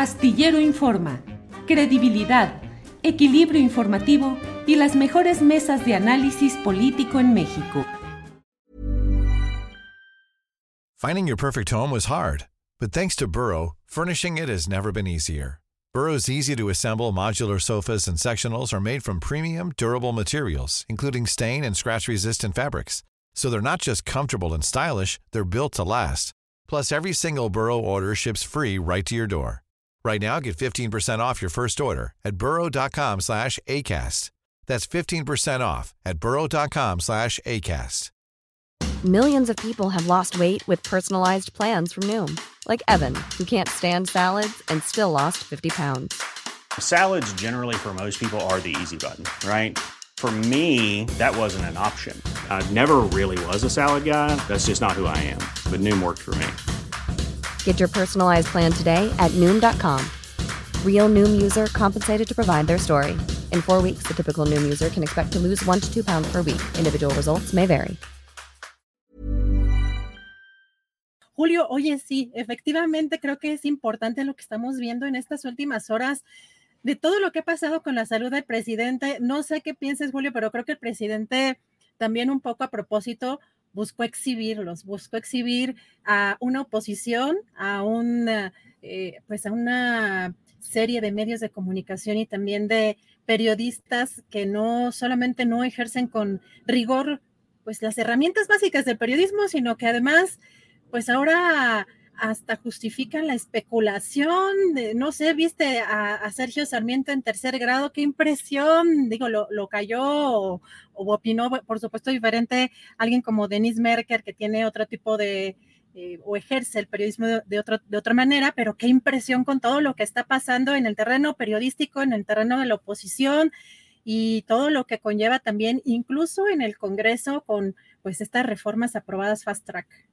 Astillero Informa, credibilidad, equilibrio informativo y las mejores mesas de análisis político en México. Finding your perfect home was hard, but thanks to Burrow, furnishing it has never been easier. Burrow's easy to assemble modular sofas and sectionals are made from premium, durable materials, including stain and scratch resistant fabrics. So they're not just comfortable and stylish, they're built to last. Plus, every single Burrow order ships free right to your door. Right now, get 15% off your first order at burrow.com slash ACAST. That's 15% off at burrow.com slash ACAST. Millions of people have lost weight with personalized plans from Noom, like Evan, who can't stand salads and still lost 50 pounds. Salads, generally, for most people, are the easy button, right? For me, that wasn't an option. I never really was a salad guy. That's just not who I am. But Noom worked for me. Get your personalized plan today at Noom.com. Real Noom user compensated to provide their story. In four weeks, the typical Noom user can expect to lose one to two pounds per week. Individual results may vary. Julio, oye, sí, efectivamente creo que es importante lo que estamos viendo en estas últimas horas de todo lo que ha pasado con la salud del presidente. No sé qué pienses, Julio, pero creo que el presidente también un poco a propósito buscó exhibirlos, buscó exhibir a una oposición, a una, eh, pues a una serie de medios de comunicación y también de periodistas que no solamente no ejercen con rigor pues las herramientas básicas del periodismo, sino que además pues ahora hasta justifican la especulación, de, no sé, viste a, Sergio Sarmiento en tercer grado, qué impresión, digo, lo, cayó o, opinó, por supuesto, diferente alguien como Denis Merker, que tiene otro tipo de, eh, o ejerce el periodismo de, de, de otra manera, pero qué impresión con todo lo que está pasando en el terreno periodístico, en el terreno de la oposición y todo lo que conlleva también, incluso en el Congreso, con pues estas reformas aprobadas fast track.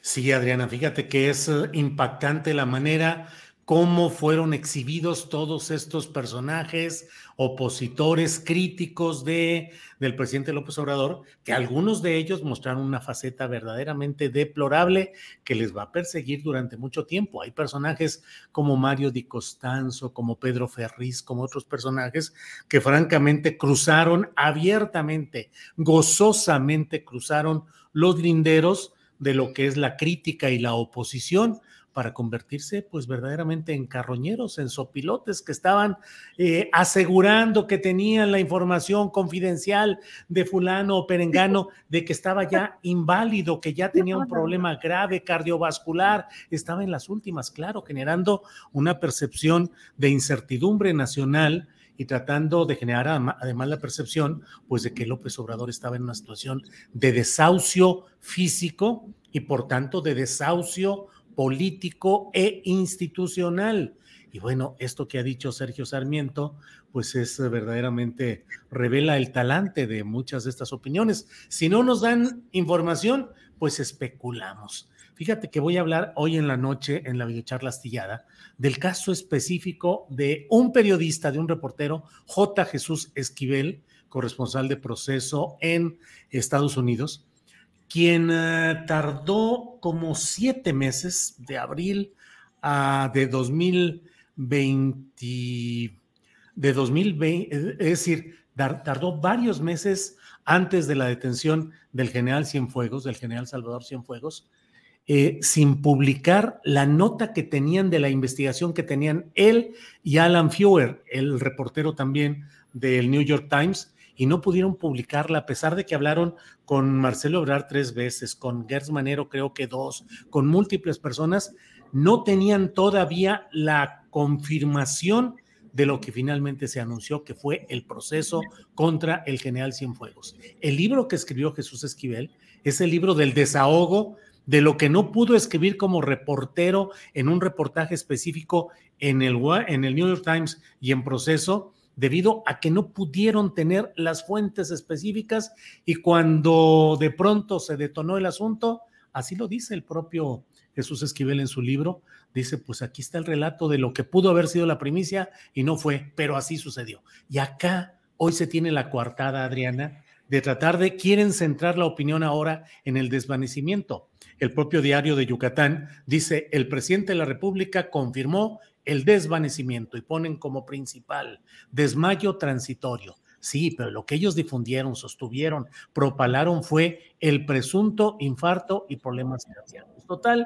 Sí, Adriana, fíjate que es eh, impactante la manera cómo fueron exhibidos todos estos personajes opositores críticos de, del presidente López Obrador, que algunos de ellos mostraron una faceta verdaderamente deplorable que les va a perseguir durante mucho tiempo. Hay personajes como Mario Di Costanzo, como Pedro Ferriz, como otros personajes que francamente cruzaron abiertamente, gozosamente cruzaron los linderos de lo que es la crítica y la oposición para convertirse pues verdaderamente en carroñeros, en sopilotes que estaban eh, asegurando que tenían la información confidencial de fulano o perengano de que estaba ya inválido, que ya tenía un problema grave cardiovascular, estaba en las últimas, claro, generando una percepción de incertidumbre nacional y tratando de generar además la percepción, pues, de que López Obrador estaba en una situación de desahucio físico y por tanto de desahucio político e institucional. Y bueno, esto que ha dicho Sergio Sarmiento, pues es verdaderamente, revela el talante de muchas de estas opiniones. Si no nos dan información, pues especulamos. Fíjate que voy a hablar hoy en la noche en la videocharla astillada del caso específico de un periodista, de un reportero, J. Jesús Esquivel, corresponsal de proceso en Estados Unidos, quien eh, tardó como siete meses, de abril a de 2020, de 2020, es decir, tardó varios meses antes de la detención del general Cienfuegos, del general Salvador Cienfuegos, eh, sin publicar la nota que tenían de la investigación que tenían él y Alan Fewer, el reportero también del New York Times, y no pudieron publicarla a pesar de que hablaron con Marcelo Obrar tres veces, con Gertz Manero creo que dos, con múltiples personas, no tenían todavía la confirmación de lo que finalmente se anunció que fue el proceso contra el general Cienfuegos. El libro que escribió Jesús Esquivel es el libro del desahogo de lo que no pudo escribir como reportero en un reportaje específico en el, New York Times y en proceso, debido a que no pudieron tener las fuentes específicas y cuando de pronto se detonó el asunto, así lo dice el propio Jesús Esquivel en su libro, dice, pues aquí está el relato de lo que pudo haber sido la primicia y no fue, pero así sucedió. Y acá hoy se tiene la coartada, Adriana, de tratar de, quieren centrar la opinión ahora en el desvanecimiento el propio diario de Yucatán, dice, el presidente de la República confirmó el desvanecimiento y ponen como principal desmayo transitorio. Sí, pero lo que ellos difundieron, sostuvieron, propalaron fue el presunto infarto y problemas cardíacos. Total,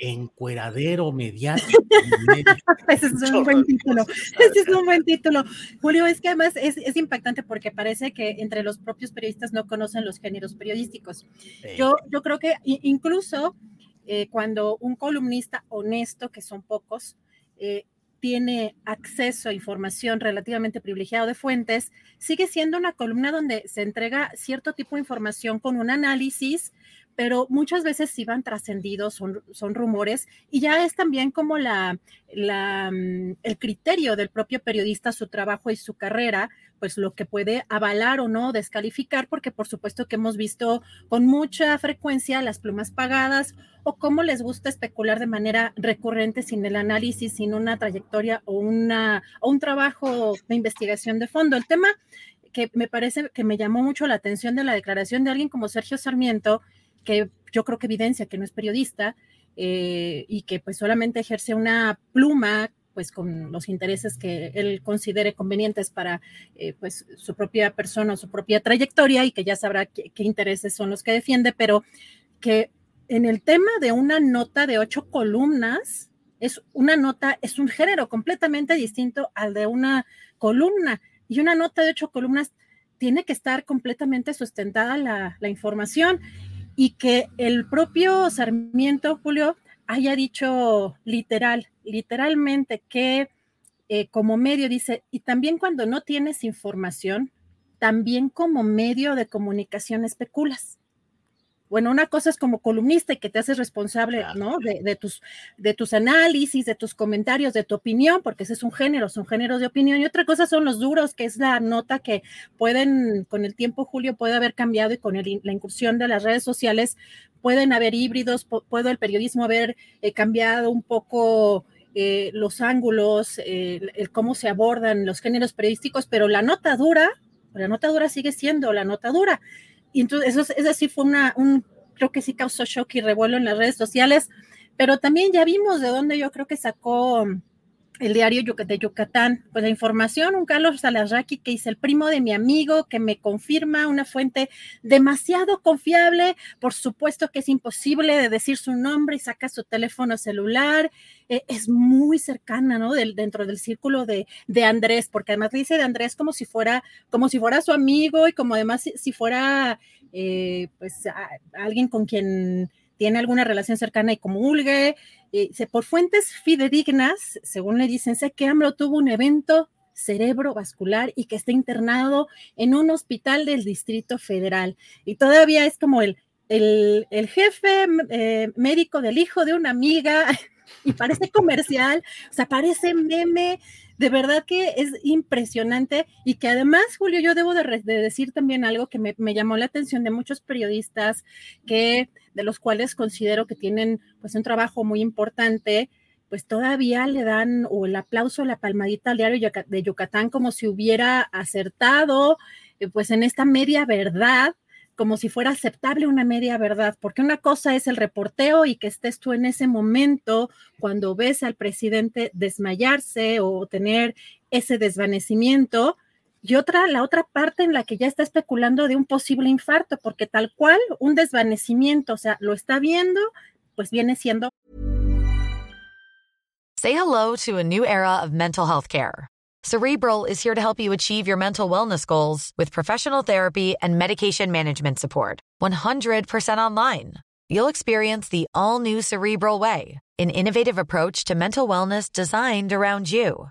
encueradero mediático. Ese es un buen título. Ese es un buen título. Julio, es que además es, impactante porque parece que entre los propios periodistas no conocen los géneros periodísticos. Yo, yo creo que incluso eh, cuando un columnista honesto, que son pocos, eh, tiene acceso a información relativamente privilegiada de fuentes, sigue siendo una columna donde se entrega cierto tipo de información con un análisis, pero muchas veces sí van trascendidos, son, son rumores, y ya es también como la, mm, el criterio del propio periodista, su trabajo y su carrera, pues lo que puede avalar o no descalificar, porque por supuesto que hemos visto con mucha frecuencia las plumas pagadas o cómo les gusta especular de manera recurrente sin el análisis, sin una trayectoria o, una, o un trabajo de investigación de fondo. El tema que me parece que me llamó mucho la atención de la declaración de alguien como Sergio Sarmiento, que yo creo que evidencia que no es periodista eh, y que pues solamente ejerce una pluma pues con los intereses que él considere convenientes para eh, pues su propia persona o su propia trayectoria y que ya sabrá qué, intereses son los que defiende, pero que en el tema de una nota de ocho columnas, es una nota, es un género completamente distinto al de una columna. Y una nota de ocho columnas tiene que estar completamente sustentada la, la información y que el propio Sarmiento, Julio, haya dicho literal, literalmente que eh, como medio dice, y también cuando no tienes información, también como medio de comunicación especulas bueno, una cosa es como columnista y que te haces responsable, ¿no? De, tus, de tus análisis, de tus comentarios, de tu opinión, porque ese es un género, son géneros de opinión. Y otra cosa son los duros, que es la nota que pueden, con el tiempo, Julio, puede haber cambiado y con la incursión de las redes sociales pueden haber híbridos, puede el periodismo haber eh, cambiado un poco. Eh, los ángulos, el cómo se abordan los géneros periodísticos, pero la nota dura, la nota dura sigue siendo la nota dura. Y entonces eso, eso sí fue una, un, creo que sí causó shock y revuelo en las redes sociales, pero también ya vimos de dónde yo creo que sacó el diario de Yucatán, pues la información, un Carlos Salarraqui que dice el primo de mi amigo, que me confirma una fuente demasiado confiable, por supuesto que es imposible de decir su nombre y saca su teléfono celular, eh, es muy cercana, ¿no? Del, dentro del círculo de, de, Andrés, porque además dice de Andrés como si fuera, como si fuera su amigo y como además si, fuera, eh, pues, alguien con quien tiene alguna relación cercana y comulgue. Eh, por fuentes fidedignas, según le dicen, sé que AMLO tuvo un evento cerebrovascular y que está internado en un hospital del Distrito Federal. Y todavía es como el, el, jefe eh, médico del hijo de una amiga y parece comercial, o sea, parece meme. De verdad que es impresionante y que además, Julio, yo debo de, decir también algo que me, me, llamó la atención de muchos periodistas que de los cuales considero que tienen pues un trabajo muy importante, pues todavía le dan o el aplauso, la palmadita al diario de Yucatán como si hubiera acertado eh, pues en esta media verdad, como si fuera aceptable una media verdad, porque una cosa es el reporteo y que estés tú en ese momento cuando ves al presidente desmayarse o tener ese desvanecimiento, y otra, la otra parte en la que ya está especulando de un posible infarto, porque tal cual un desvanecimiento, o sea, lo está viendo, pues viene siendo. Say hello to a new era of mental health care. Cerebral is here to help you achieve your mental wellness goals with professional therapy and medication management support. 100% online. You'll experience the all new Cerebral Way, an innovative approach to mental wellness designed around you.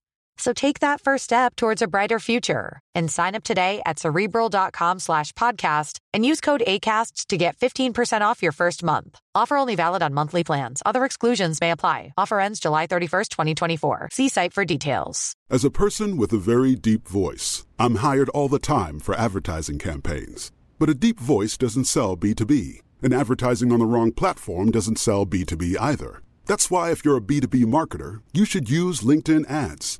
So take that first step towards a brighter future and sign up today at cerebral.com slash podcast and use code ACasts to get 15% off your first month. Offer only valid on monthly plans. Other exclusions may apply. Offer ends July 31st, 2024. See site for details. As a person with a very deep voice, I'm hired all the time for advertising campaigns. But a deep voice doesn't sell B2B, and advertising on the wrong platform doesn't sell B2B either. That's why, if you're a B2B marketer, you should use LinkedIn ads.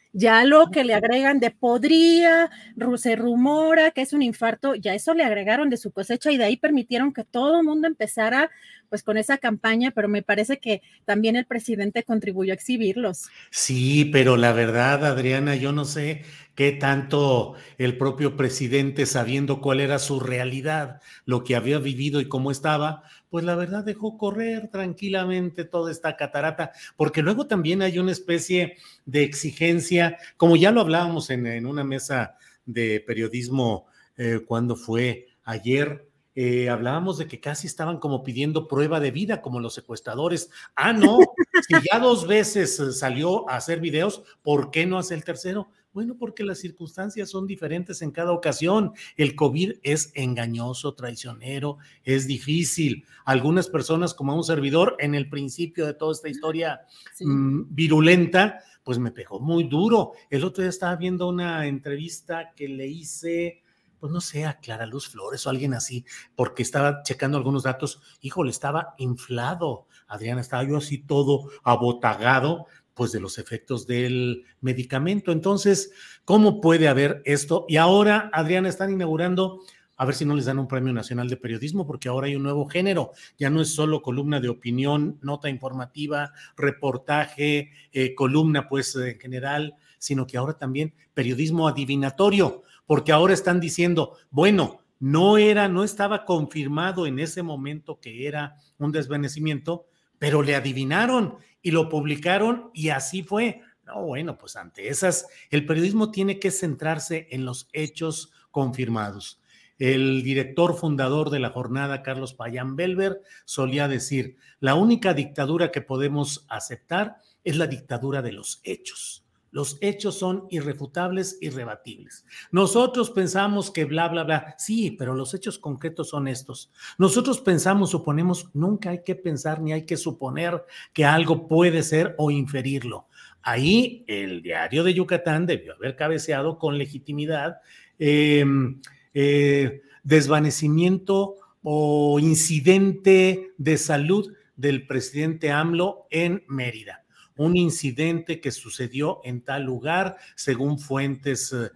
Ya lo que le agregan de podría, se rumora que es un infarto, ya eso le agregaron de su cosecha y de ahí permitieron que todo el mundo empezara pues con esa campaña, pero me parece que también el presidente contribuyó a exhibirlos. Sí, pero la verdad, Adriana, yo no sé qué tanto el propio presidente, sabiendo cuál era su realidad, lo que había vivido y cómo estaba, pues la verdad dejó correr tranquilamente toda esta catarata, porque luego también hay una especie de exigencia, como ya lo hablábamos en, una mesa de periodismo eh, cuando fue ayer, eh, hablábamos de que casi estaban como pidiendo prueba de vida, como los secuestradores. Ah, no, si ya dos veces salió a hacer videos, ¿por qué no hace el tercero? Bueno, porque las circunstancias son diferentes en cada ocasión. El COVID es engañoso, traicionero, es difícil. Algunas personas, como un servidor, en el principio de toda esta historia mm, virulenta, pues me pegó muy duro. El otro día estaba viendo una entrevista que le hice, pues no sé, a Clara Luz Flores o alguien así, porque estaba checando algunos datos. Híjole, estaba inflado. Adriana, estaba yo así todo abotagado pues de los efectos del medicamento. Entonces, ¿cómo puede haber esto? Y ahora, Adriana, están inaugurando, a ver si no les dan un premio nacional de periodismo, porque ahora hay un nuevo género. Ya no es solo columna de opinión, nota informativa, reportaje, eh, columna, pues en general, sino que ahora también periodismo adivinatorio, porque ahora están diciendo, bueno, no era, no estaba confirmado en ese momento que era un desvanecimiento, pero le adivinaron y lo publicaron y así fue. No, bueno, pues ante esas, el periodismo tiene que centrarse en los hechos confirmados. El director fundador de la jornada, Carlos Payán Belver, solía decir, la única dictadura que podemos aceptar es la dictadura de los hechos. Los hechos son irrefutables, irrebatibles. Nosotros pensamos que bla, bla, bla. Sí, pero los hechos concretos son estos. Nosotros pensamos, suponemos, nunca hay que pensar ni hay que suponer que algo puede ser o inferirlo. Ahí el diario de Yucatán debió haber cabeceado con legitimidad em, eh, desvanecimiento o incidente de salud del presidente AMLO en Mérida un incidente que sucedió en tal lugar, según fuentes, eh,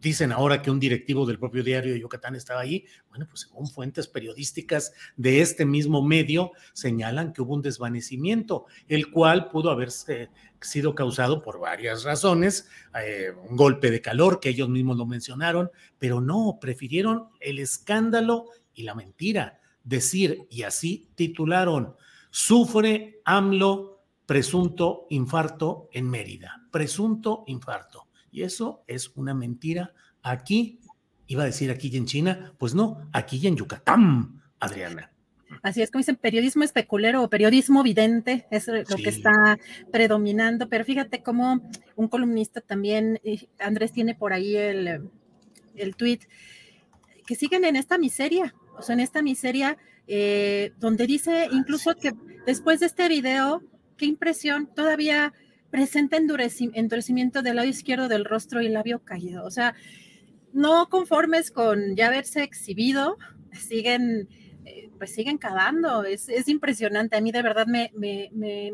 dicen ahora que un directivo del propio diario de Yucatán estaba ahí. Bueno, pues según fuentes periodísticas de este mismo medio, señalan que hubo un desvanecimiento, el cual pudo haberse sido causado por varias razones, eh, un golpe de calor, que ellos mismos lo mencionaron, pero no, prefirieron el escándalo y la mentira, decir, y así titularon, sufre AMLO presunto infarto en Mérida, presunto infarto. Y eso es una mentira aquí, iba a decir aquí en China, pues no, aquí en Yucatán, Adriana. Así es como dicen, periodismo especulero o periodismo vidente es lo que está predominando, pero fíjate cómo un columnista también, Andrés tiene por ahí el, el tweet, que siguen en esta miseria, o sea, en esta miseria eh, donde dice incluso que después de este video qué impresión, todavía presenta endurecimiento del lado izquierdo del rostro y labio caído. O sea, no conformes con ya haberse exhibido, siguen, eh, pues siguen cavando. Es, impresionante. A mí de verdad me,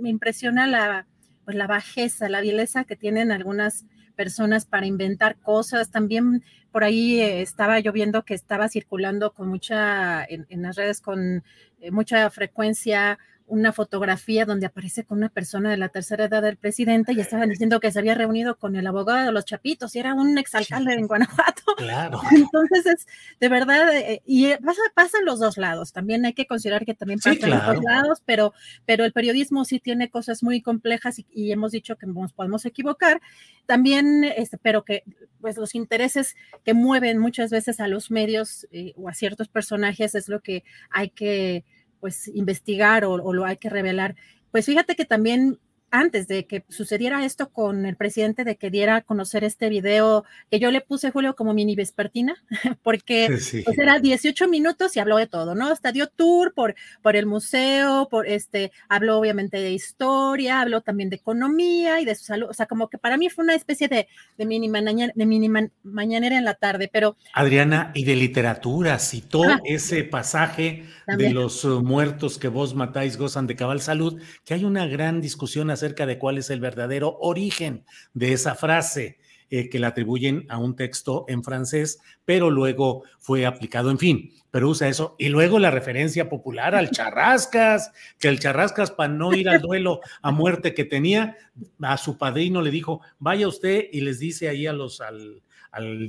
impresiona la, pues la bajeza, la vileza que tienen algunas personas para inventar cosas. También por ahí eh, estaba yo viendo que estaba circulando con mucha, en, las redes con eh, mucha frecuencia una fotografía donde aparece con una persona de la tercera edad del presidente y estaban diciendo que se había reunido con el abogado de los Chapitos y era un exalcalde en Guanajuato. Claro. Entonces es de verdad, eh, y pasa, pasa, en los dos lados. También hay que considerar que también pasa en los dos lados, pero, pero el periodismo sí tiene cosas muy complejas y, hemos dicho que nos podemos equivocar. También, este, pero que pues los intereses que mueven muchas veces a los medios eh, o a ciertos personajes es lo que hay que pues investigar o, lo hay que revelar. Pues fíjate que también antes de que sucediera esto con el presidente, de que diera a conocer este video, que yo le puse, Julio, como mini vespertina, porque pues, era 18 minutos y habló de todo, ¿no? Hasta dio tour por, por el museo, por este, habló obviamente de historia, habló también de economía y de su salud, o sea, como que para mí fue una especie de, de mini, mañanera, de mini mañanera en la tarde, pero... Adriana, y de literatura, citó ese pasaje de los uh, muertos que vos matáis gozan de cabal salud, que hay una gran discusión acerca de cuál es el verdadero origen de esa frase. Eh, que la atribuyen a un texto en francés, pero luego fue aplicado, en fin, pero usa eso. Y luego la referencia popular al charrascas, que el charrascas para no ir al duelo a muerte que tenía, a su padrino le dijo, vaya usted y les dice ahí al,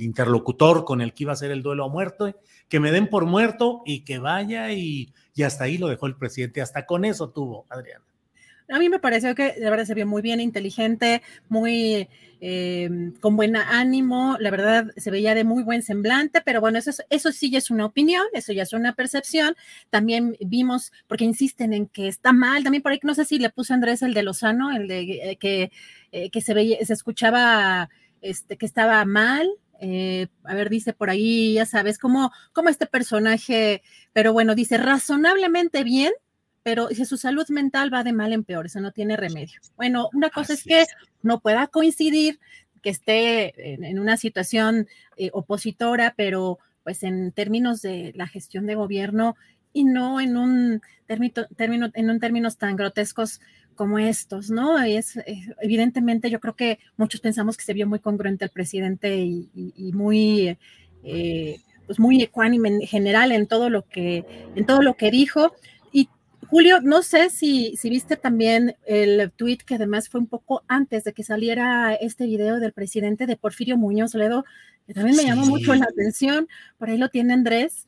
interlocutor con el que iba a hacer el duelo a muerte, que me den por muerto y que vaya y hasta ahí lo dejó el presidente, hasta con eso tuvo, Adriana. A mí me pareció que de verdad se vio muy bien, inteligente, muy eh, con buen ánimo, la verdad se veía de muy buen semblante, pero bueno, eso, eso sí ya es una opinión, eso ya es una percepción. También vimos, porque insisten en que está mal, también por ahí, no sé si le puso Andrés el de Lozano, el de eh, que, eh, que se veía, se escuchaba este, que estaba mal, a ver, dice por ahí, ya sabes, como, como este personaje, pero bueno, dice razonablemente bien, pero si su salud mental va de mal en peor, eso no tiene remedio. Bueno, una cosa es que no pueda coincidir, que esté en, una situación eh, opositora, pero pues en términos de la gestión de gobierno y no en un término, en un términos tan grotescos como estos, ¿no? Es, eh, evidentemente yo creo que muchos pensamos que se vio muy congruente el presidente y, muy eh, pues muy ecuánime en general en todo lo que en todo lo que dijo Julio, no sé si, si viste también el tweet que además fue un poco antes de que saliera este video del presidente de Porfirio Muñoz Ledo, que también me llamó mucho la atención, por ahí lo tiene Andrés,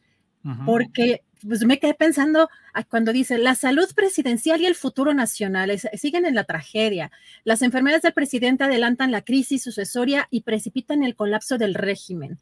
porque pues me quedé pensando cuando dice la salud presidencial y el futuro nacional siguen en la tragedia. Las enfermedades del presidente adelantan la crisis sucesoria y precipitan el colapso del régimen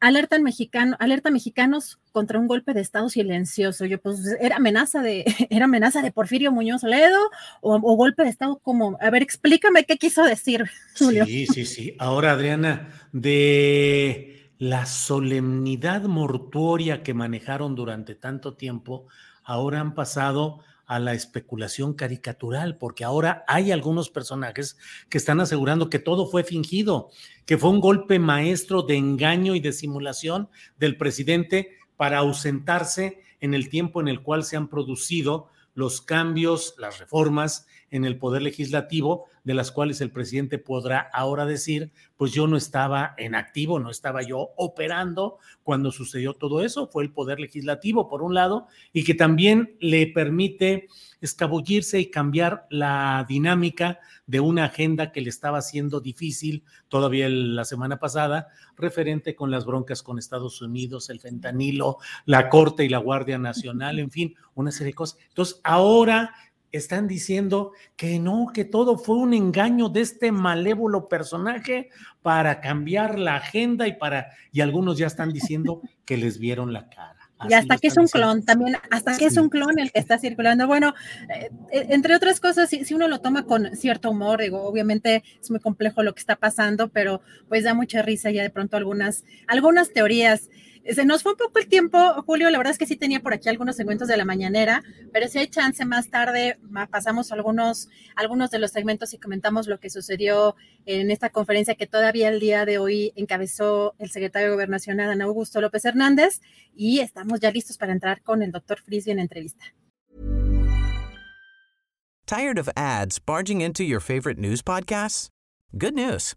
alerta mexicano, alerta mexicanos contra un golpe de estado silencioso. Yo pues era amenaza de, era amenaza de Porfirio Muñoz Ledo o, golpe de estado como, a ver, explícame qué quiso decir, Julio. Sí, sí, sí. Ahora, Adriana, de la solemnidad mortuoria que manejaron durante tanto tiempo, ahora han pasado a la especulación caricatural, porque ahora hay algunos personajes que están asegurando que todo fue fingido, que fue un golpe maestro de engaño y de simulación del presidente para ausentarse en el tiempo en el cual se han producido los cambios, las reformas en el poder legislativo, de las cuales el presidente podrá ahora decir, pues yo no estaba en activo, no estaba yo operando cuando sucedió todo eso, fue el poder legislativo, por un lado, y que también le permite escabullirse y cambiar la dinámica de una agenda que le estaba haciendo difícil todavía la semana pasada, referente con las broncas con Estados Unidos, el fentanilo, la Corte y la Guardia Nacional, en fin, una serie de cosas. Entonces, ahora están diciendo que no, que todo fue un engaño de este malévolo personaje para cambiar la agenda y para, y algunos ya están diciendo que les vieron la cara. y hasta que es un clon también, hasta que es un clon el que está circulando. Bueno, eh, eh, entre otras cosas, si, si, uno lo toma con cierto humor, digo, obviamente es muy complejo lo que está pasando, pero pues da mucha risa ya de pronto algunas, algunas teorías. Se nos fue un poco el tiempo, Julio. La verdad es que sí tenía por aquí algunos segmentos de la mañanera, pero si hay chance más tarde, pasamos algunos, algunos de los segmentos y comentamos lo que sucedió en esta conferencia que todavía el día de hoy encabezó el secretario de Gobernación, Adán Augusto López Hernández, y estamos ya listos para entrar con el doctor Frisby en entrevista. Tired of ads barging into your favorite news podcasts? Good news.